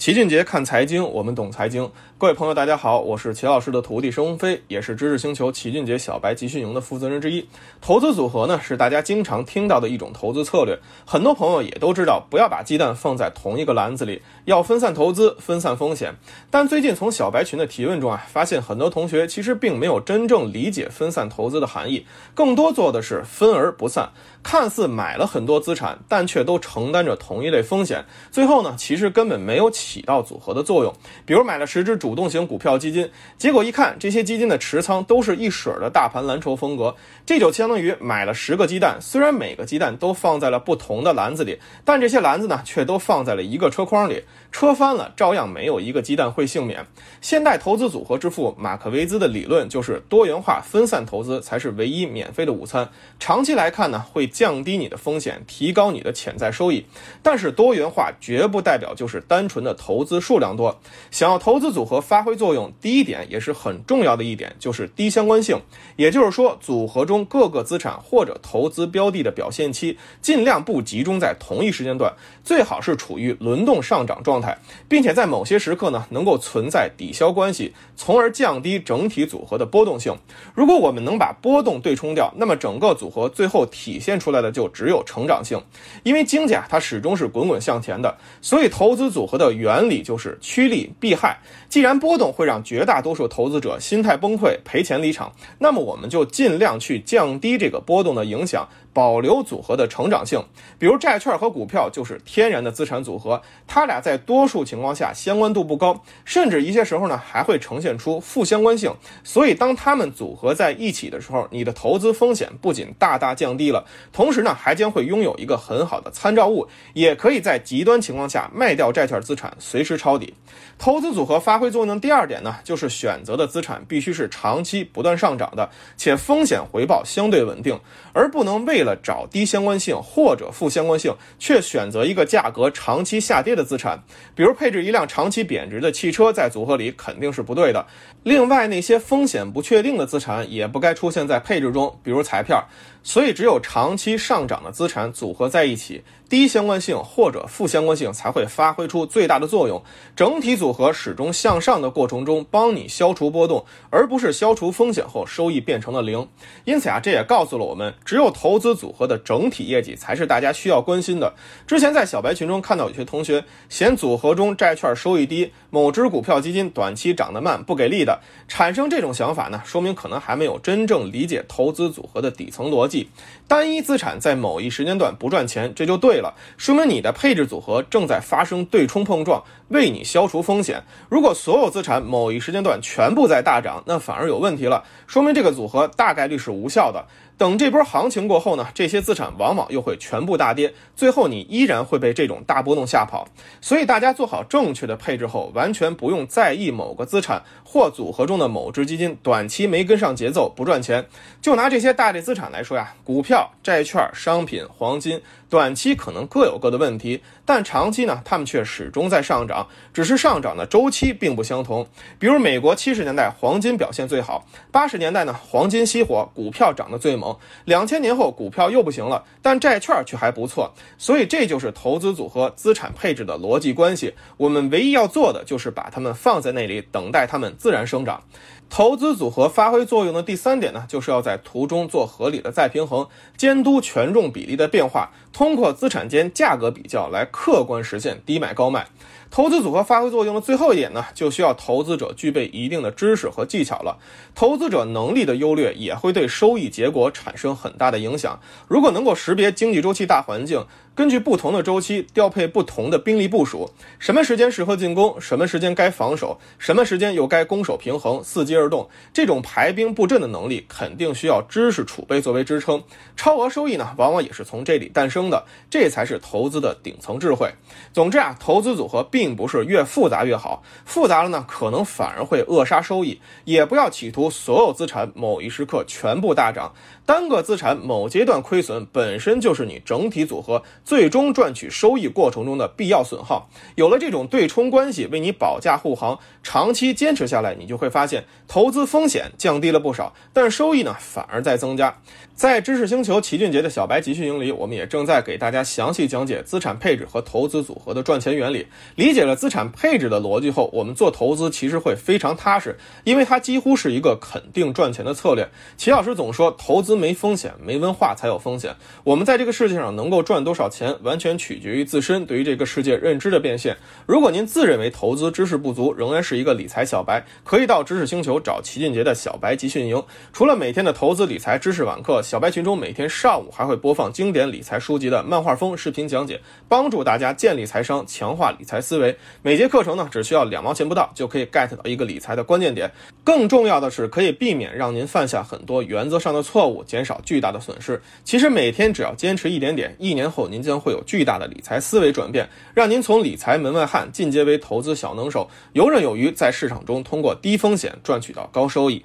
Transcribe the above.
齐俊杰看财经，我们懂财经。各位朋友，大家好，我是齐老师的徒弟申鸿飞，也是知识星球齐俊杰小白集训营的负责人之一。投资组合呢，是大家经常听到的一种投资策略，很多朋友也都知道，不要把鸡蛋放在同一个篮子里，要分散投资，分散风险。但最近从小白群的提问中啊，发现很多同学其实并没有真正理解分散投资的含义，更多做的是分而不散，看似买了很多资产，但却都承担着同一类风险，最后呢，其实根本没有起。起到组合的作用，比如买了十只主动型股票基金，结果一看，这些基金的持仓都是一水的大盘蓝筹风格，这就相当于买了十个鸡蛋，虽然每个鸡蛋都放在了不同的篮子里，但这些篮子呢，却都放在了一个车筐里，车翻了，照样没有一个鸡蛋会幸免。现代投资组合之父马克维兹的理论就是多元化分散投资才是唯一免费的午餐，长期来看呢，会降低你的风险，提高你的潜在收益。但是多元化绝不代表就是单纯的。投资数量多，想要投资组合发挥作用，第一点也是很重要的一点，就是低相关性。也就是说，组合中各个资产或者投资标的的表现期尽量不集中在同一时间段，最好是处于轮动上涨状态，并且在某些时刻呢能够存在抵消关系，从而降低整体组合的波动性。如果我们能把波动对冲掉，那么整个组合最后体现出来的就只有成长性。因为经济啊，它始终是滚滚向前的，所以投资组合的原。原理就是趋利避害。既然波动会让绝大多数投资者心态崩溃、赔钱离场，那么我们就尽量去降低这个波动的影响。保留组合的成长性，比如债券和股票就是天然的资产组合，它俩在多数情况下相关度不高，甚至一些时候呢还会呈现出负相关性。所以当它们组合在一起的时候，你的投资风险不仅大大降低了，同时呢还将会拥有一个很好的参照物，也可以在极端情况下卖掉债券资产，随时抄底。投资组合发挥作用的第二点呢，就是选择的资产必须是长期不断上涨的，且风险回报相对稳定，而不能为了找低相关性或者负相关性，却选择一个价格长期下跌的资产，比如配置一辆长期贬值的汽车在组合里肯定是不对的。另外，那些风险不确定的资产也不该出现在配置中，比如彩票。所以，只有长期上涨的资产组合在一起，低相关性或者负相关性才会发挥出最大的作用。整体组合始终向上的过程中，帮你消除波动，而不是消除风险后收益变成了零。因此啊，这也告诉了我们，只有投资组合的整体业绩才是大家需要关心的。之前在小白群中看到有些同学嫌组合中债券收益低，某只股票基金短期涨得慢不给力的，产生这种想法呢，说明可能还没有真正理解投资组合的底层逻辑。单一资产在某一时间段不赚钱，这就对了，说明你的配置组合正在发生对冲碰撞，为你消除风险。如果所有资产某一时间段全部在大涨，那反而有问题了，说明这个组合大概率是无效的。等这波行情过后呢，这些资产往往又会全部大跌，最后你依然会被这种大波动吓跑。所以大家做好正确的配置后，完全不用在意某个资产或组合中的某只基金短期没跟上节奏不赚钱。就拿这些大类资产来说呀，股票、债券、商品、黄金。短期可能各有各的问题，但长期呢，它们却始终在上涨，只是上涨的周期并不相同。比如美国七十年代黄金表现最好，八十年代呢黄金熄火，股票涨得最猛。两千年后股票又不行了，但债券却还不错。所以这就是投资组合资产配置的逻辑关系。我们唯一要做的就是把它们放在那里，等待它们自然生长。投资组合发挥作用的第三点呢，就是要在图中做合理的再平衡，监督权重比例的变化，通过资产间价格比较来客观实现低买高卖。投资组合发挥作用的最后一点呢，就需要投资者具备一定的知识和技巧了。投资者能力的优劣也会对收益结果产生很大的影响。如果能够识别经济周期大环境，根据不同的周期调配不同的兵力部署，什么时间适合进攻，什么时间该防守，什么时间又该攻守平衡，伺机而动，这种排兵布阵的能力肯定需要知识储备作为支撑。超额收益呢，往往也是从这里诞生的，这才是投资的顶层智慧。总之啊，投资组合。并不是越复杂越好，复杂了呢，可能反而会扼杀收益。也不要企图所有资产某一时刻全部大涨，单个资产某阶段亏损本身就是你整体组合最终赚取收益过程中的必要损耗。有了这种对冲关系为你保驾护航，长期坚持下来，你就会发现投资风险降低了不少，但收益呢反而在增加。在知识星球齐俊杰的小白集训营里，我们也正在给大家详细讲解资产配置和投资组合的赚钱原理。理解了资产配置的逻辑后，我们做投资其实会非常踏实，因为它几乎是一个肯定赚钱的策略。齐老师总说，投资没风险，没文化才有风险。我们在这个世界上能够赚多少钱，完全取决于自身对于这个世界认知的变现。如果您自认为投资知识不足，仍然是一个理财小白，可以到知识星球找齐俊杰的小白集训营。除了每天的投资理财知识网课。小白群中每天上午还会播放经典理财书籍的漫画风视频讲解，帮助大家建立财商，强化理财思维。每节课程呢，只需要两毛钱不到，就可以 get 到一个理财的关键点。更重要的是，可以避免让您犯下很多原则上的错误，减少巨大的损失。其实每天只要坚持一点点，一年后您将会有巨大的理财思维转变，让您从理财门外汉进阶为投资小能手，游刃有余，在市场中通过低风险赚取到高收益。